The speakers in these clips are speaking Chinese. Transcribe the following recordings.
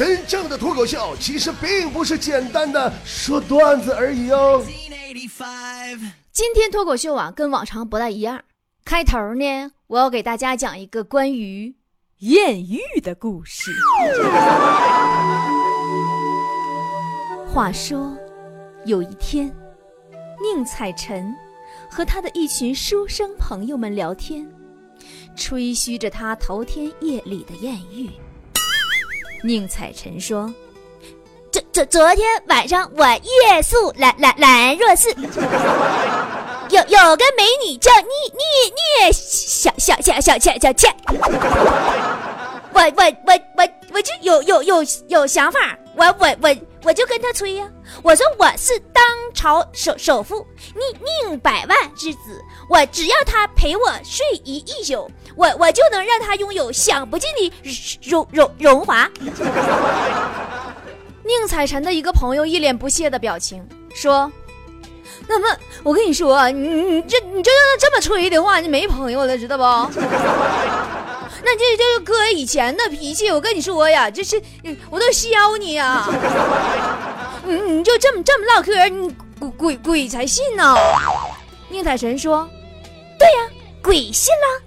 真正的脱口秀其实并不是简单的说段子而已哦。今天脱口秀啊，跟往常不太一样。开头呢，我要给大家讲一个关于艳遇的故事。话说，有一天，宁采臣和他的一群书生朋友们聊天，吹嘘着他头天夜里的艳遇。宁采臣说：“昨昨昨天晚上，我夜宿兰兰兰若寺，有有个美女叫聂聂聂小小小小倩小倩，我我我我我就有有有有想法，我我我我就跟他吹呀，我说我是当朝首首富宁宁百万之子，我只要他陪我睡一一宿。”我我就能让他拥有享不尽的荣荣荣华。宁采臣的一个朋友一脸不屑的表情说：“那么我跟你说，你你这你这这么吹的话，你没朋友了，知道不？那这这哥以前的脾气，我跟你说呀，这是我都削你呀！你 你就这么这么唠嗑，你鬼鬼鬼才信呢！”宁采臣说：“对呀。”鬼信了，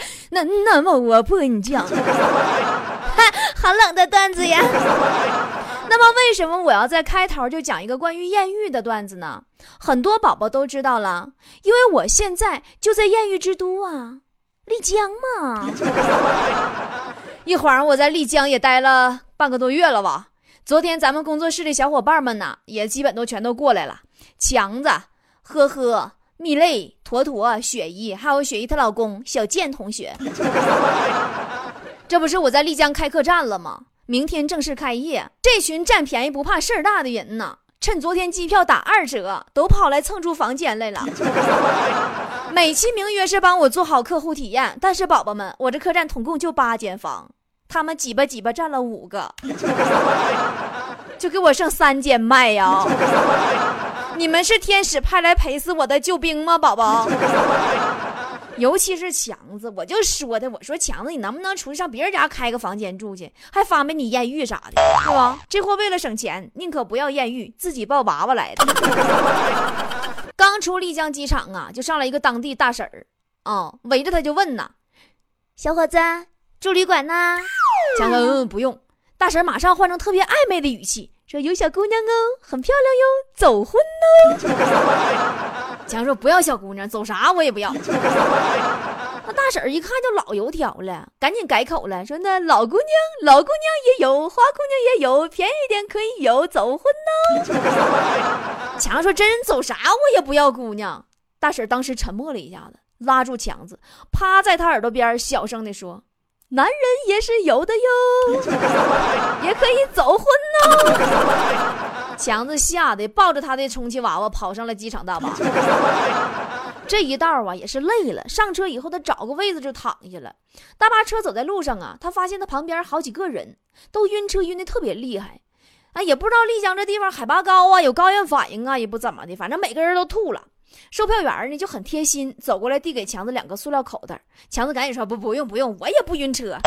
那那么我不跟你讲，好冷的段子呀。那么为什么我要在开头就讲一个关于艳遇的段子呢？很多宝宝都知道了，因为我现在就在艳遇之都啊，丽江嘛。一晃我在丽江也待了半个多月了吧。昨天咱们工作室的小伙伴们呢，也基本都全都过来了。强子，呵呵。蜜泪、坨坨、雪姨，还有雪姨她老公小健同学，这不是我在丽江开客栈了吗？明天正式开业，这群占便宜不怕事儿大的人呢，趁昨天机票打二折，都跑来蹭出房间来了。美其名曰是帮我做好客户体验，但是宝宝们，我这客栈总共就八间房，他们挤吧挤吧占了五个，就给我剩三间卖呀。你们是天使派来陪死我的救兵吗，宝宝？尤其是强子，我就说的，我说强子，你能不能出去上别人家开个房间住去，还方便你艳遇啥的，是吧？这货为了省钱，宁可不要艳遇，自己抱娃娃来的。刚出丽江机场啊，就上来一个当地大婶儿，啊，围着他就问呐：“小伙子，住旅馆呢？”强子嗯，不用。大婶马上换成特别暧昧的语气。说有小姑娘哦，很漂亮哟，走婚哦。强说不要小姑娘，走啥我也不要。那大婶一看就老油条了，赶紧改口了，说那老姑娘、老姑娘也有，花姑娘也有，便宜点可以有，走婚呢。强说真走啥我也不要姑娘。大婶当时沉默了一下子，拉住强子，趴在他耳朵边小声的说。男人也是有的哟，也可以走婚呢。强子吓得抱着他的充气娃娃跑上了机场大巴。这一道啊也是累了，上车以后他找个位子就躺下了。大巴车走在路上啊，他发现他旁边好几个人都晕车晕的特别厉害，啊也不知道丽江这地方海拔高啊，有高原反应啊，也不怎么的，反正每个人都吐了。售票员呢就很贴心，走过来递给强子两个塑料口袋。强子赶紧说：“不，不用，不用，我也不晕车。”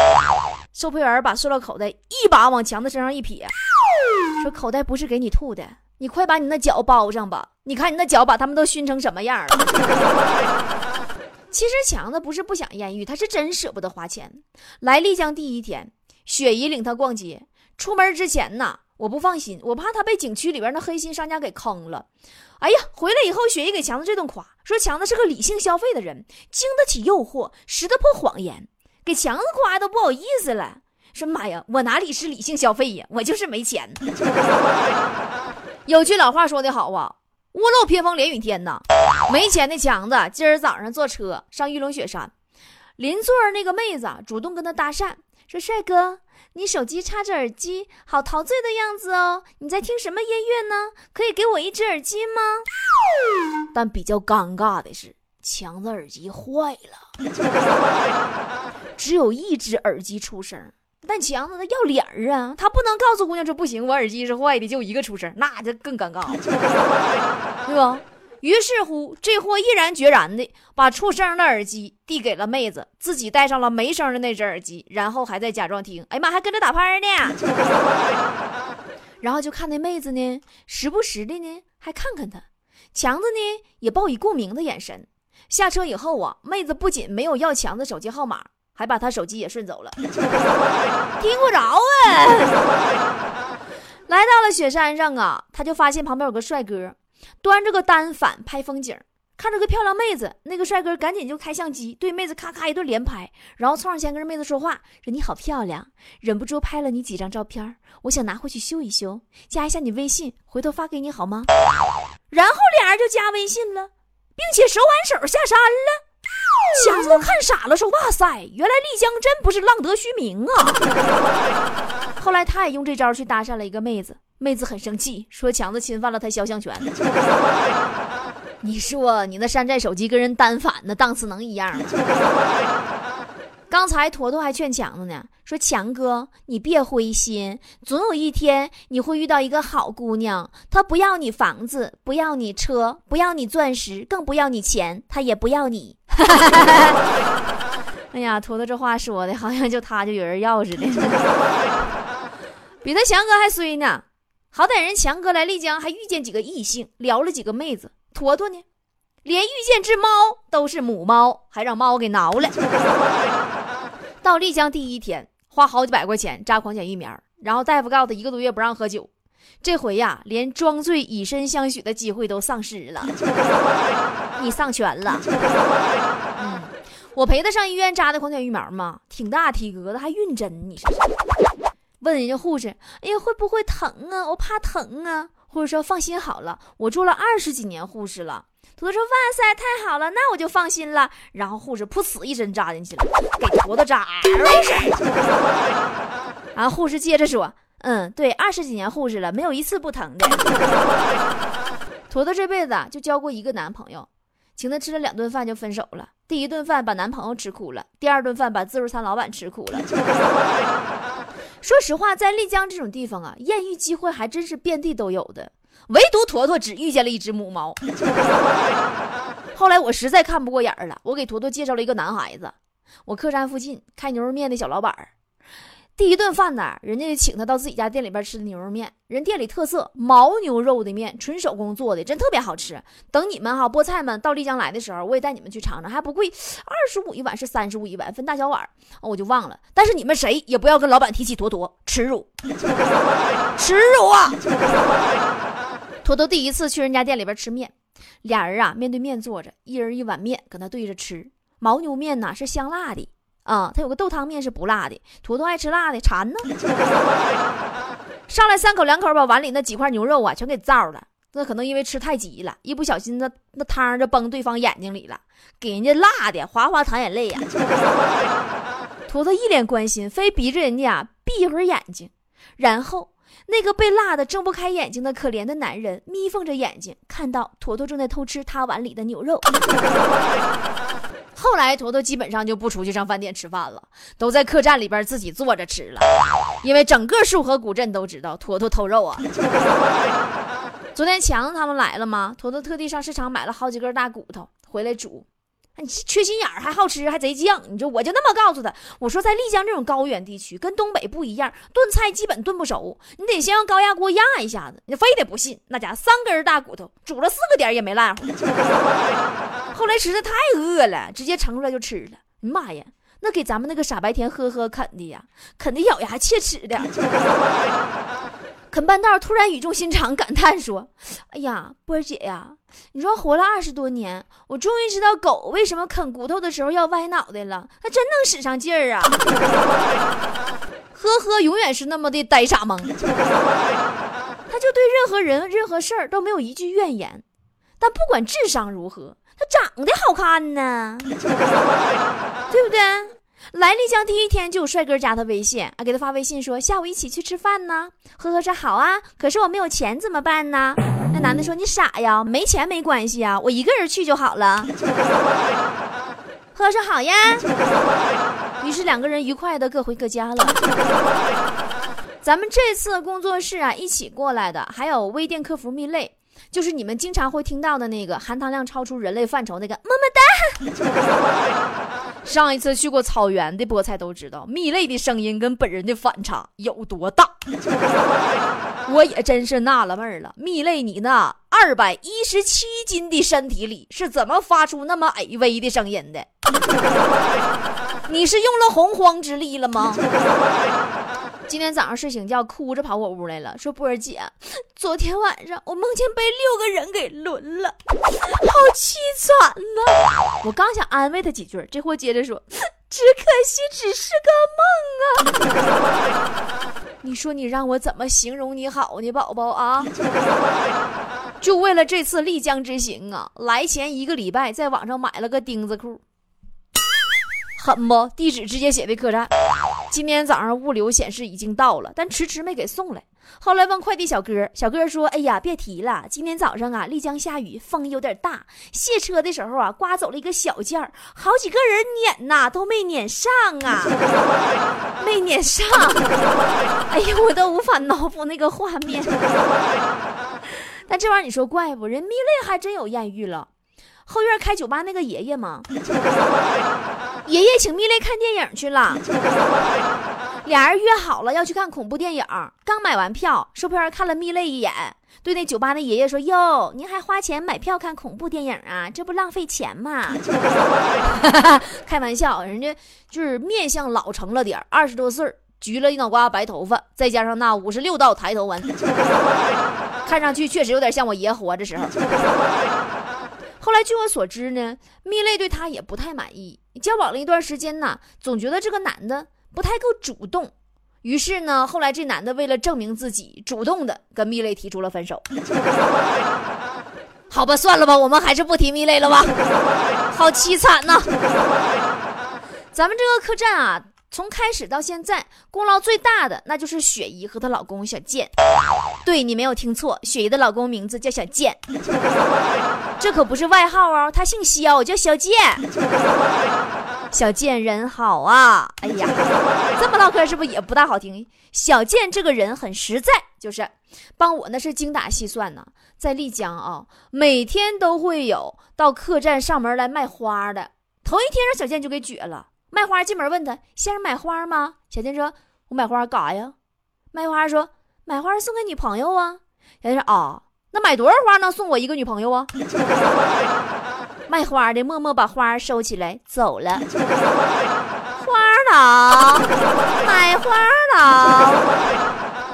售票员把塑料口袋一把往强子身上一撇，说：“口袋不是给你吐的，你快把你那脚包上吧。你看你那脚把他们都熏成什么样了。”其实强子不是不想艳遇，他是真舍不得花钱。来丽江第一天，雪姨领他逛街，出门之前呢，我不放心，我怕他被景区里边那黑心商家给坑了。哎呀，回来以后，雪姨给强子这顿夸，说强子是个理性消费的人，经得起诱惑，识得破谎言，给强子夸都不好意思了。说妈呀，我哪里是理性消费呀，我就是没钱。有句老话说得好啊，屋漏偏逢连雨天呐。没钱的强子今儿早上坐车上玉龙雪山，邻座那个妹子主动跟他搭讪，说帅哥。你手机插着耳机，好陶醉的样子哦！你在听什么音乐呢？可以给我一只耳机吗？但比较尴尬的是，强子耳机坏了，只有一只耳机出声。但强子他要脸儿啊，他不能告诉姑娘说不行，我耳机是坏的，就一个出声，那就更尴尬了，对吧？于是乎，这货毅然决然的把出声的耳机递给了妹子，自己戴上了没声的那只耳机，然后还在假装听。哎呀妈，还跟着打拍呢。然后就看那妹子呢，时不时的呢还看看他，强子呢也报以共鸣的眼神。下车以后啊，妹子不仅没有要强子手机号码，还把他手机也顺走了，听不着啊。来到了雪山上啊，他就发现旁边有个帅哥，端着个单反拍风景，看着个漂亮妹子，那个帅哥赶紧就开相机对妹子咔咔一顿连拍，然后凑上前跟妹子说话，说你好漂亮，忍不住拍了你几张照片，我想拿回去修一修，加一下你微信，回头发给你好吗？然后俩人就加微信了，并且手挽手下山了。强子都看傻了，说哇塞，原来丽江真不是浪得虚名啊。后来他也用这招去搭讪了一个妹子，妹子很生气，说强子侵犯了她肖像权。你说你那山寨手机跟人单反那档次能一样吗？刚才坨坨还劝强子呢，说强哥你别灰心，总有一天你会遇到一个好姑娘，她不要你房子，不要你车，不要你钻石，更不要你钱，她也不要你。哈 哎呀，坨坨这话说的好像就他就有人要似的。比他强哥还衰呢，好歹人强哥来丽江还遇见几个异性，聊了几个妹子。坨坨呢，连遇见只猫都是母猫，还让猫给挠了。到丽江第一天，花好几百块钱扎狂犬疫苗，然后大夫告诉他一个多月不让喝酒。这回呀，连装醉以身相许的机会都丧失了。你丧权了。嗯，我陪他上医院扎的狂犬疫苗嘛，挺大体格子，还晕针，你说。问人家护士：“哎呀，会不会疼啊？我怕疼啊。”护士说：“放心好了，我做了二十几年护士了。”坨坨说：“哇塞，太好了，那我就放心了。”然后护士噗呲一针扎进去了，给坨坨扎没事。然后护士接着说：“嗯，对，二十几年护士了，没有一次不疼的。”坨坨这辈子啊就交过一个男朋友，请他吃了两顿饭就分手了。第一顿饭把男朋友吃苦了，第二顿饭把自助餐老板吃苦了。说实话，在丽江这种地方啊，艳遇机会还真是遍地都有的。唯独坨坨只遇见了一只母猫。后来我实在看不过眼儿了，我给坨坨介绍了一个男孩子。我客栈附近开牛肉面的小老板儿。第一顿饭呢，人家就请他到自己家店里边吃的牛肉面。人店里特色牦牛肉的面，纯手工做的，真特别好吃。等你们哈菠菜们到丽江来的时候，我也带你们去尝尝，还不贵，二十五一碗是三十五一碗，分大小碗。我就忘了，但是你们谁也不要跟老板提起坨坨，耻辱，耻辱啊！坨坨第一次去人家店里边吃面，俩人啊面对面坐着，一人一碗面跟他对着吃。牦牛面呢是香辣的。啊，他有个豆汤面是不辣的，坨坨爱吃辣的，馋呢。上来三口两口把碗里那几块牛肉啊全给造了，那可能因为吃太急了，一不小心那那汤就崩对方眼睛里了，给人家辣的哗哗淌眼泪呀。坨坨一脸关心，非逼着人家闭一会儿眼睛，然后那个被辣的睁不开眼睛的可怜的男人眯缝着眼睛，看到坨坨正在偷吃他碗里的牛肉。后来，坨坨基本上就不出去上饭店吃饭了，都在客栈里边自己坐着吃了。因为整个束河古镇都知道坨坨偷肉啊。昨天强子他们来了吗？坨坨特地上市场买了好几根大骨头回来煮。你缺心眼儿，还好吃，还贼犟。你说我就那么告诉他，我说在丽江这种高原地区，跟东北不一样，炖菜基本炖不熟，你得先用高压锅压一下子。你非得不信，那家三根大骨头煮了四个点也没烂乎。后来实在太饿了，直接盛出来就吃了。妈呀，那给咱们那个傻白甜呵呵啃的呀，啃的咬牙切齿的。啃半道，突然语重心长感叹说：“哎呀，波儿姐呀，你说活了二十多年，我终于知道狗为什么啃骨头的时候要歪脑袋了，它真能使上劲儿啊！”呵呵，永远是那么的呆傻萌，他就对任何人、任何事儿都没有一句怨言。但不管智商如何，他长得好看呢，对不对？来丽江第一天就有帅哥加他微信啊，给他发微信说下午一起去吃饭呢。呵呵说好啊，可是我没有钱怎么办呢？那男的说你傻呀，没钱没关系啊，我一个人去就好了。呵呵说好呀。于是两个人愉快的各回各家了。咱们这次工作室啊一起过来的还有微店客服蜜泪，就是你们经常会听到的那个含糖量超出人类范畴那个么么哒。上一次去过草原的菠菜都知道，蜜类的声音跟本人的反差有多大。我也真是纳了闷了，蜜类你那二百一十七斤的身体里是怎么发出那么矮微的声音的？你是用了洪荒之力了吗？今天早上睡醒觉，哭着跑我屋来了，说波儿姐，昨天晚上我梦见被六个人给轮了，好凄惨呐！我刚想安慰他几句，这货接着说，只可惜只是个梦啊！你说你让我怎么形容你好呢，宝宝啊？就为了这次丽江之行啊，来前一个礼拜在网上买了个钉子裤，狠不？地址直接写的客栈。今天早上物流显示已经到了，但迟迟没给送来。后来问快递小哥，小哥说：“哎呀，别提了，今天早上啊，丽江下雨，风有点大，卸车的时候啊，刮走了一个小件儿，好几个人撵呐，都没撵上啊，没撵上。哎呀，我都无法脑补那个画面。但这玩意儿你说怪不？人蜜类还真有艳遇了。后院开酒吧那个爷爷吗？爷爷请蜜类看电影去了，俩人约好了要去看恐怖电影。刚买完票，售票员看了蜜类一眼，对那酒吧那爷爷说：“哟，您还花钱买票看恐怖电影啊？这不浪费钱吗？” 开玩笑，人家就是面相老成了点二十多岁橘了一脑瓜白头发，再加上那五十六道抬头纹，看上去确实有点像我爷活着时候。后来据我所知呢，蜜类对他也不太满意。交往了一段时间呢，总觉得这个男的不太够主动。于是呢，后来这男的为了证明自己，主动的跟蜜类提出了分手。好吧，算了吧，我们还是不提蜜类了吧。好凄惨呐！咱们这个客栈啊。从开始到现在，功劳最大的那就是雪姨和她老公小健。对你没有听错，雪姨的老公名字叫小健，这可不是外号哦，他姓肖，叫小贱。小贱人好啊，哎呀，这么唠嗑是不是也不大好听？小贱这个人很实在，就是帮我那是精打细算呢。在丽江啊，每天都会有到客栈上门来卖花的。头一天让小贱就给撅了。卖花进门问他：“先生买花吗？”小贱说：“我买花干啥呀？”卖花说：“买花送给女朋友啊。”小贱说：“啊，那买多少花能送我一个女朋友啊？”卖花的默默把花收起来走了。花郎，买花郎，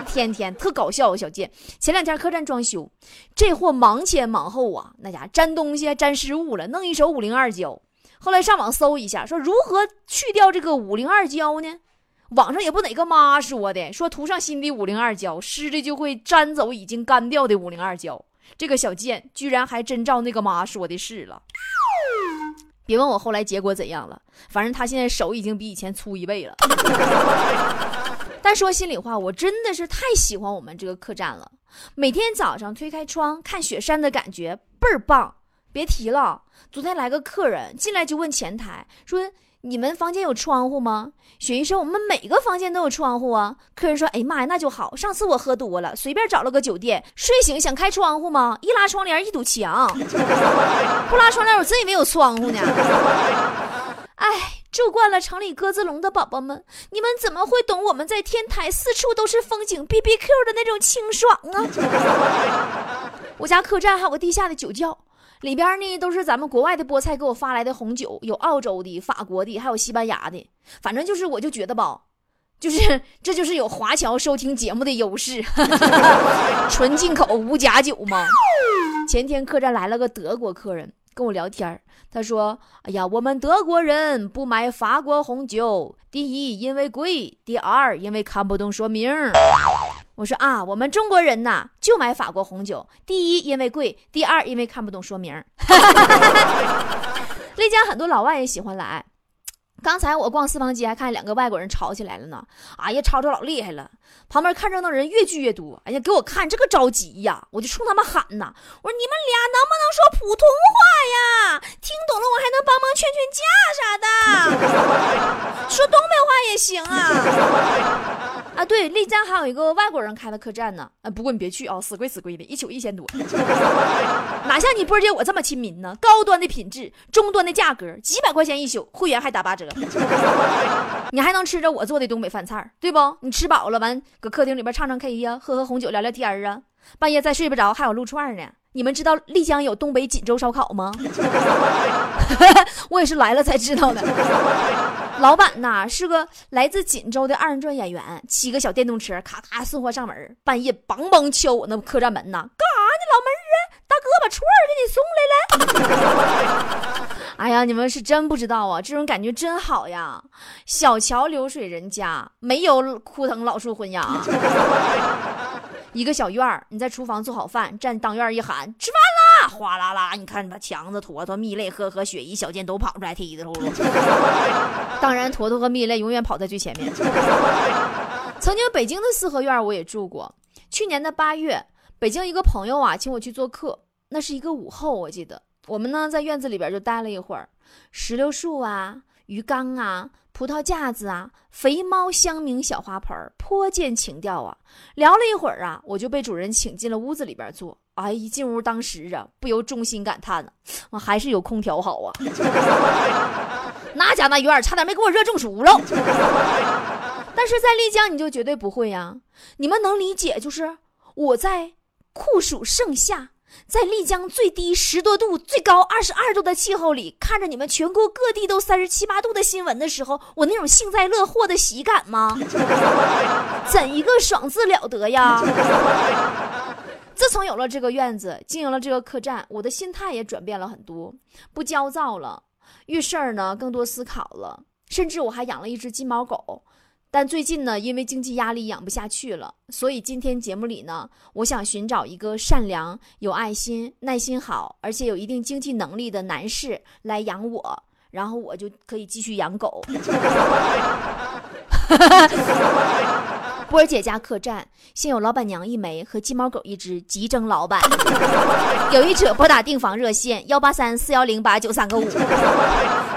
天天特搞笑。小贱前两天客栈装修，这货忙前忙后啊，那家粘东西还粘失误了，弄一手五零二胶。后来上网搜一下，说如何去掉这个五零二胶呢？网上也不哪个妈说的，说涂上新的五零二胶，湿的就会粘走已经干掉的五零二胶。这个小贱居然还真照那个妈说的是了。别问我后来结果怎样了，反正他现在手已经比以前粗一倍了。但说心里话，我真的是太喜欢我们这个客栈了，每天早上推开窗看雪山的感觉倍儿棒。别提了，昨天来个客人进来就问前台说：“你们房间有窗户吗？”雪姨说：“我们每个房间都有窗户啊。”客人说：“哎妈呀，那就好。上次我喝多了，随便找了个酒店，睡醒想开窗户吗？一拉窗帘一堵墙，不拉窗帘我真以为有窗户呢。”哎，住惯了城里鸽子笼的宝宝们，你们怎么会懂我们在天台四处都是风景 B B Q 的那种清爽啊？我家客栈还有个地下的酒窖。里边呢都是咱们国外的菠菜给我发来的红酒，有澳洲的、法国的，还有西班牙的。反正就是，我就觉得吧，就是这就是有华侨收听节目的优势，纯进口无假酒嘛。前天客栈来了个德国客人跟我聊天他说：“哎呀，我们德国人不买法国红酒，第一因为贵，第二因为看不懂说明。”我说啊，我们中国人呐就买法国红酒，第一因为贵，第二因为看不懂说明。丽江很多老外也喜欢来。刚才我逛四方街，还看见两个外国人吵起来了呢。哎呀，吵吵老厉害了。旁边看热闹人越聚越多。哎呀，给我看这个着急呀！我就冲他们喊呐，我说你们俩能不能说普通话呀？听懂了我还能帮忙劝劝架啥的。说东北话也行啊。啊，对，丽江还有一个外国人开的客栈呢。哎，不过你别去啊，死贵死贵的，一宿一千多，哪像你波姐我这么亲民呢？高端的品质，中端的价格，几百块钱一宿，会员还打八折。你还能吃着我做的东北饭菜，对不？你吃饱了完，搁客厅里边唱唱 K 呀，喝喝红酒，聊聊天啊。半夜再睡不着，还有撸串呢。你们知道丽江有东北锦州烧烤吗？我也是来了才知道的。老板呐是个来自锦州的二人转演员，骑个小电动车，咔咔送货上门，半夜梆梆敲我那客栈门呐，干啥呢？老妹儿啊，大哥把串儿给你送来了。哎呀，你们是真不知道啊，这种感觉真好呀。小桥流水人家，没有枯藤老树昏鸦。一个小院儿，你在厨房做好饭，站当院一喊吃饭啦，哗啦啦，你看把强子、坨坨、蜜泪、呵呵、雪姨、小贱都跑出来踢的呼噜。当然，坨坨和蜜泪永远跑在最前面。曾经北京的四合院我也住过，去年的八月，北京一个朋友啊请我去做客，那是一个午后，我记得我们呢在院子里边就待了一会儿，石榴树啊。鱼缸啊，葡萄架子啊，肥猫香茗小花盆儿颇见情调啊。聊了一会儿啊，我就被主人请进了屋子里边坐。哎，一进屋，当时啊，不由衷心感叹呢，我还是有空调好啊。那家那院差点没给我热中暑了。但是在丽江你就绝对不会呀，你们能理解？就是我在酷暑盛夏。在丽江最低十多度、最高二十二度的气候里，看着你们全国各地都三十七八度的新闻的时候，我那种幸灾乐祸的喜感吗？怎一个爽字了得呀！自从有了这个院子，经营了这个客栈，我的心态也转变了很多，不焦躁了，遇事儿呢更多思考了，甚至我还养了一只金毛狗。但最近呢，因为经济压力养不下去了，所以今天节目里呢，我想寻找一个善良、有爱心、耐心好，而且有一定经济能力的男士来养我，然后我就可以继续养狗。波儿姐家客栈现有老板娘一枚和金毛狗一只，急征老板。有意者拨打订房热线幺八三四幺零八九三个五。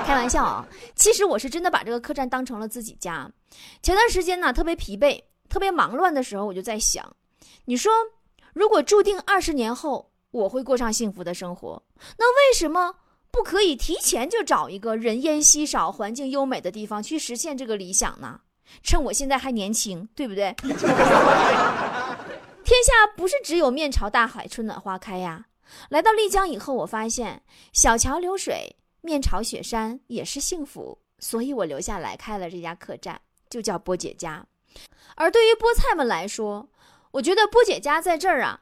开玩笑啊，其实我是真的把这个客栈当成了自己家。前段时间呢，特别疲惫、特别忙乱的时候，我就在想，你说，如果注定二十年后我会过上幸福的生活，那为什么不可以提前就找一个人烟稀少、环境优美的地方去实现这个理想呢？趁我现在还年轻，对不对？天下不是只有面朝大海、春暖花开呀。来到丽江以后，我发现小桥流水、面朝雪山也是幸福，所以我留下来开了这家客栈。就叫波姐家，而对于菠菜们来说，我觉得波姐家在这儿啊，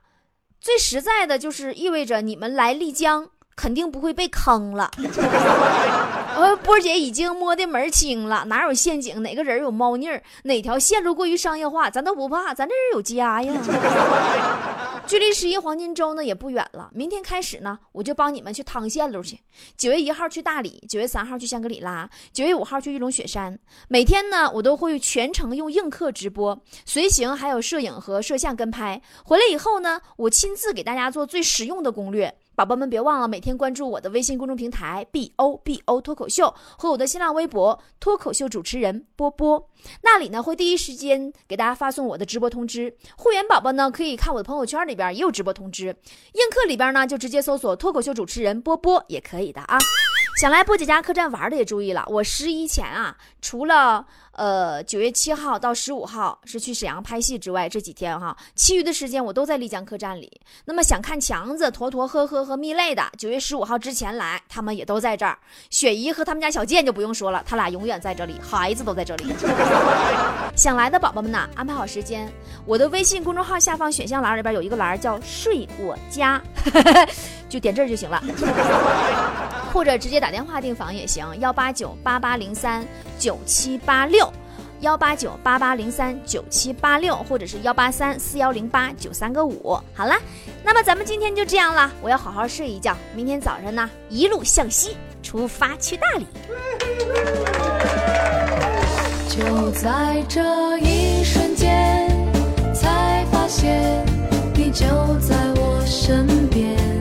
最实在的就是意味着你们来丽江肯定不会被坑了。呃，波姐已经摸的门清了，哪有陷阱，哪个人有猫腻，哪条线路过于商业化，咱都不怕，咱这人有家呀。距离十一黄金周呢也不远了，明天开始呢，我就帮你们去趟线路去。九月一号去大理，九月三号去香格里拉，九月五号去玉龙雪山。每天呢，我都会全程用映客直播，随行还有摄影和摄像跟拍。回来以后呢，我亲自给大家做最实用的攻略。宝宝们别忘了每天关注我的微信公众平台 B O B O 脱口秀和我的新浪微博脱口秀主持人波波，那里呢会第一时间给大家发送我的直播通知。会员宝宝呢可以看我的朋友圈里边也有直播通知，映客里边呢就直接搜索脱口秀主持人波波也可以的啊。想来波姐家客栈玩的也注意了，我十一前啊除了。呃，九月七号到十五号是去沈阳拍戏之外，这几天哈，其余的时间我都在丽江客栈里。那么想看强子、坨坨、呵呵和蜜泪的，九月十五号之前来，他们也都在这儿。雪姨和他们家小贱就不用说了，他俩永远在这里，孩子都在这里。想来的宝宝们呢，安排好时间，我的微信公众号下方选项栏里边有一个栏叫“睡我家”，就点这儿就行了，或者直接打电话订房也行，幺八九八八零三九七八六。幺八九八八零三九七八六，或者是幺八三四幺零八九三个五。好啦，那么咱们今天就这样了，我要好好睡一觉，明天早上呢一路向西出发去大理。就在这一瞬间，才发现你就在我身边。